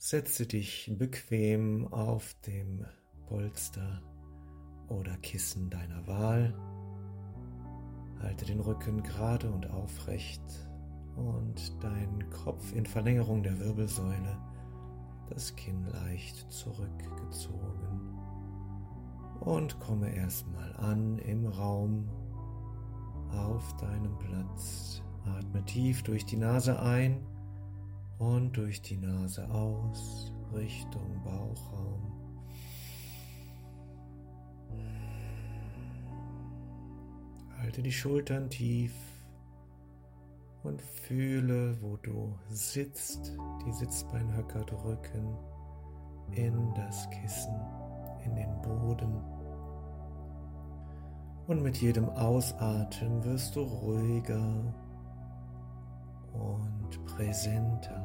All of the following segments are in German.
Setze dich bequem auf dem Polster oder Kissen deiner Wahl. Halte den Rücken gerade und aufrecht und deinen Kopf in Verlängerung der Wirbelsäule, das Kinn leicht zurückgezogen. Und komme erstmal an im Raum auf deinem Platz. Atme tief durch die Nase ein und durch die Nase aus Richtung Bauchraum. Halte die Schultern tief und fühle, wo du sitzt, die Sitzbeinhöcker drücken in das Kissen, in den Boden. Und mit jedem Ausatmen wirst du ruhiger und präsenter.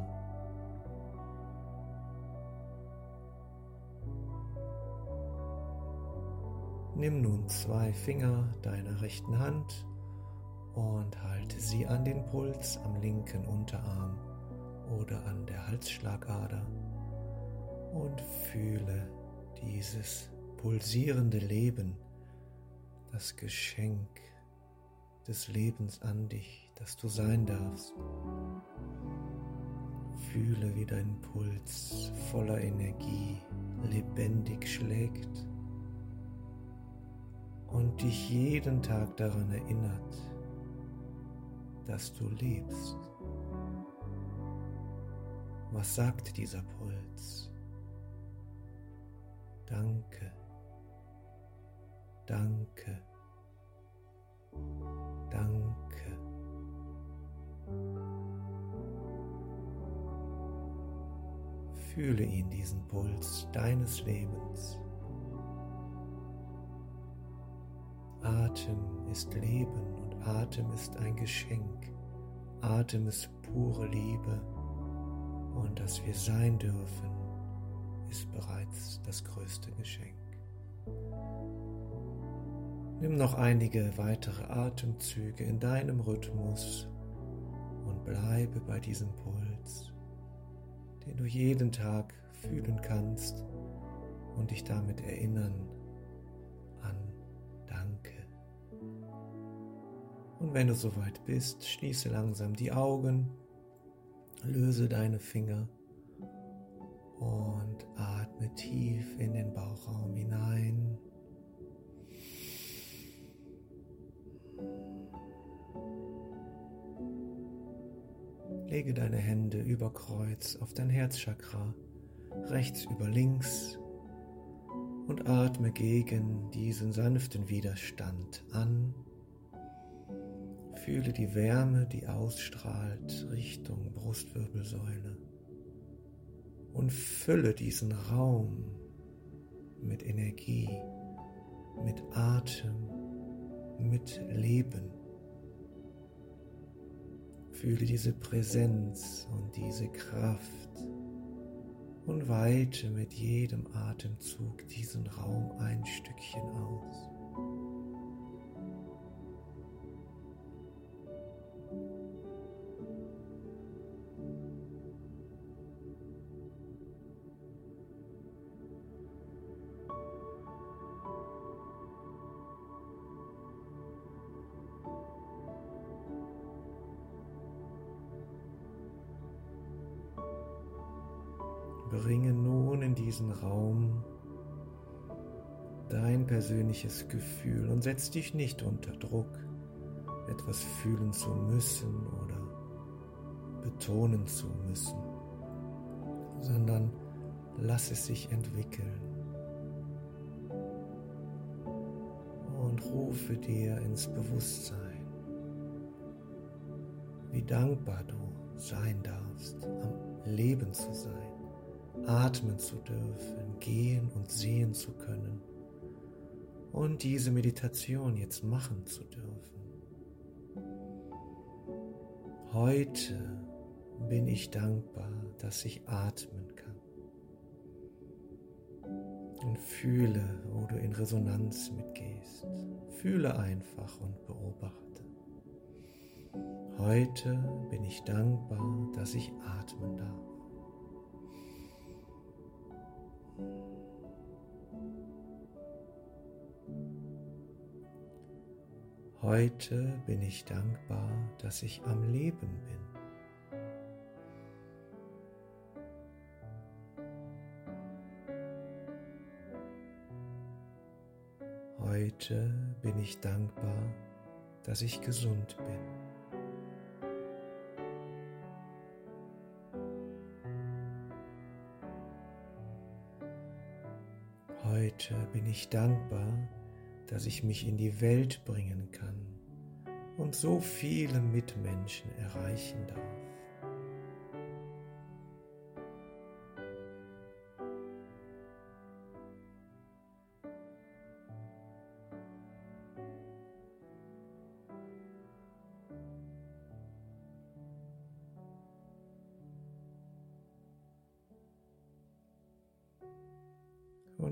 Nimm nun zwei Finger deiner rechten Hand und halte sie an den Puls am linken Unterarm oder an der Halsschlagader und fühle dieses pulsierende Leben, das Geschenk des Lebens an dich, das du sein darfst. Fühle, wie dein Puls voller Energie lebendig schlägt und dich jeden Tag daran erinnert, dass du lebst. Was sagt dieser Puls? Danke, danke. Fühle ihn, diesen Puls deines Lebens. Atem ist Leben und Atem ist ein Geschenk. Atem ist pure Liebe und dass wir sein dürfen, ist bereits das größte Geschenk. Nimm noch einige weitere Atemzüge in deinem Rhythmus und bleibe bei diesem Puls, den du jeden Tag fühlen kannst und dich damit erinnern Und wenn du soweit bist, schließe langsam die Augen, löse deine Finger und atme tief in den Bauchraum hinein. Lege deine Hände über Kreuz auf dein Herzchakra, rechts über links und atme gegen diesen sanften Widerstand an Fühle die Wärme, die ausstrahlt Richtung Brustwirbelsäule und fülle diesen Raum mit Energie, mit Atem, mit Leben. Fühle diese Präsenz und diese Kraft und weite mit jedem Atemzug diesen Raum ein Stückchen aus. Bringe nun in diesen Raum dein persönliches Gefühl und setz dich nicht unter Druck, etwas fühlen zu müssen oder betonen zu müssen, sondern lass es sich entwickeln. Und rufe dir ins Bewusstsein, wie dankbar du sein darfst, am Leben zu sein atmen zu dürfen, gehen und sehen zu können und diese Meditation jetzt machen zu dürfen. Heute bin ich dankbar, dass ich atmen kann und fühle, wo du in Resonanz mitgehst. Fühle einfach und beobachte. Heute bin ich dankbar, dass ich atmen darf. Heute bin ich dankbar, dass ich am Leben bin. Heute bin ich dankbar, dass ich gesund bin. Heute bin ich dankbar, dass ich mich in die Welt bringen kann und so viele Mitmenschen erreichen darf.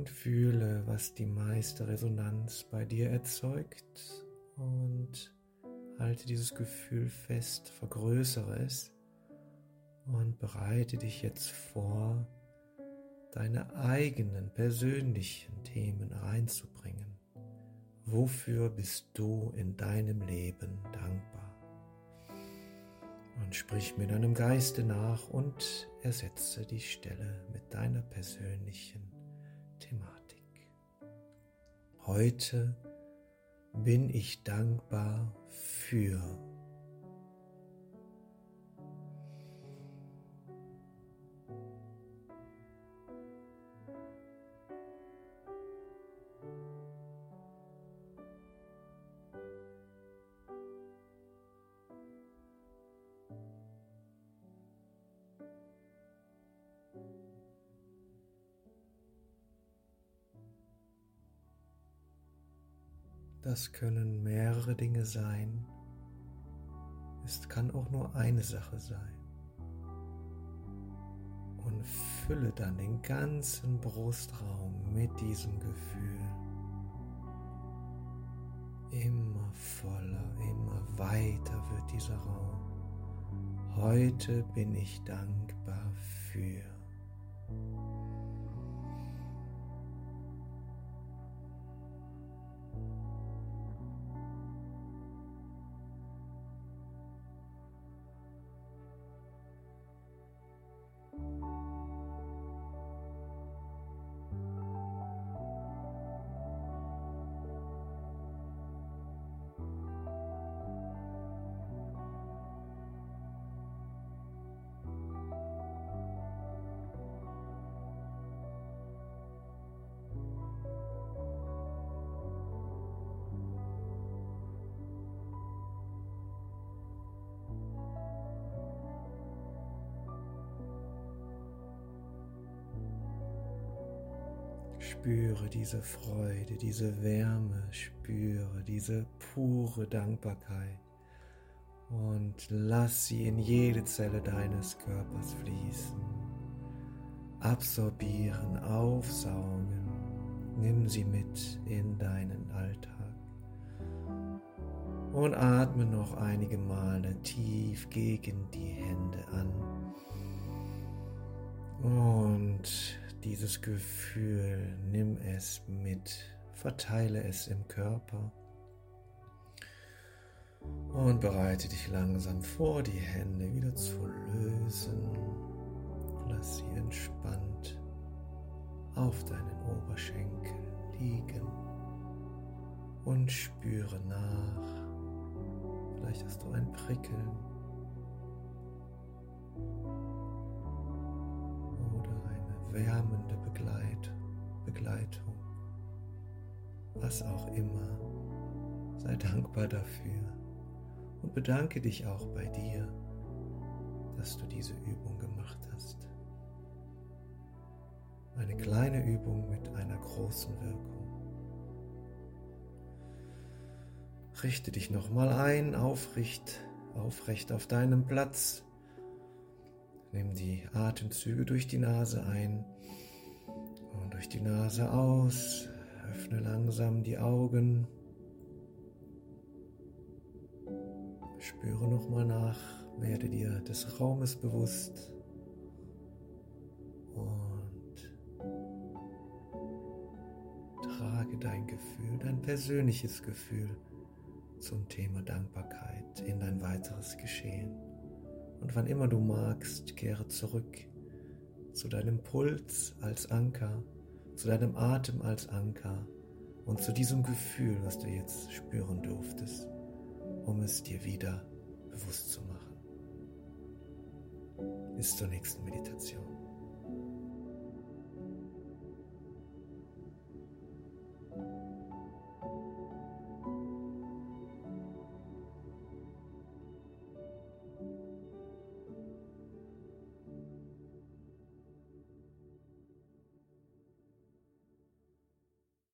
Und fühle, was die meiste Resonanz bei dir erzeugt und halte dieses Gefühl fest, vergrößere es und bereite dich jetzt vor, deine eigenen persönlichen Themen reinzubringen. Wofür bist du in deinem Leben dankbar? Und sprich mit deinem Geiste nach und ersetze die Stelle mit deiner persönlichen Heute bin ich dankbar für. Das können mehrere Dinge sein. Es kann auch nur eine Sache sein. Und fülle dann den ganzen Brustraum mit diesem Gefühl. Immer voller, immer weiter wird dieser Raum. Heute bin ich dankbar für. Spüre diese Freude, diese Wärme, spüre diese pure Dankbarkeit und lass sie in jede Zelle deines Körpers fließen. Absorbieren, aufsaugen, nimm sie mit in deinen Alltag. Und atme noch einige Male tief gegen die Hände an. Und dieses Gefühl, nimm es mit, verteile es im Körper und bereite dich langsam vor, die Hände wieder zu lösen. Lass sie entspannt auf deinen Oberschenkeln liegen und spüre nach. Vielleicht hast du ein Prickeln wärmende Begleit, Begleitung, was auch immer. Sei dankbar dafür und bedanke dich auch bei dir, dass du diese Übung gemacht hast. Eine kleine Übung mit einer großen Wirkung. Richte dich nochmal ein, aufrecht, aufrecht auf deinem Platz Nimm die Atemzüge durch die Nase ein und durch die Nase aus. Öffne langsam die Augen. Spüre nochmal nach, werde dir des Raumes bewusst und trage dein Gefühl, dein persönliches Gefühl zum Thema Dankbarkeit in dein weiteres Geschehen. Und wann immer du magst, kehre zurück zu deinem Puls als Anker, zu deinem Atem als Anker und zu diesem Gefühl, was du jetzt spüren durftest, um es dir wieder bewusst zu machen. Bis zur nächsten Meditation.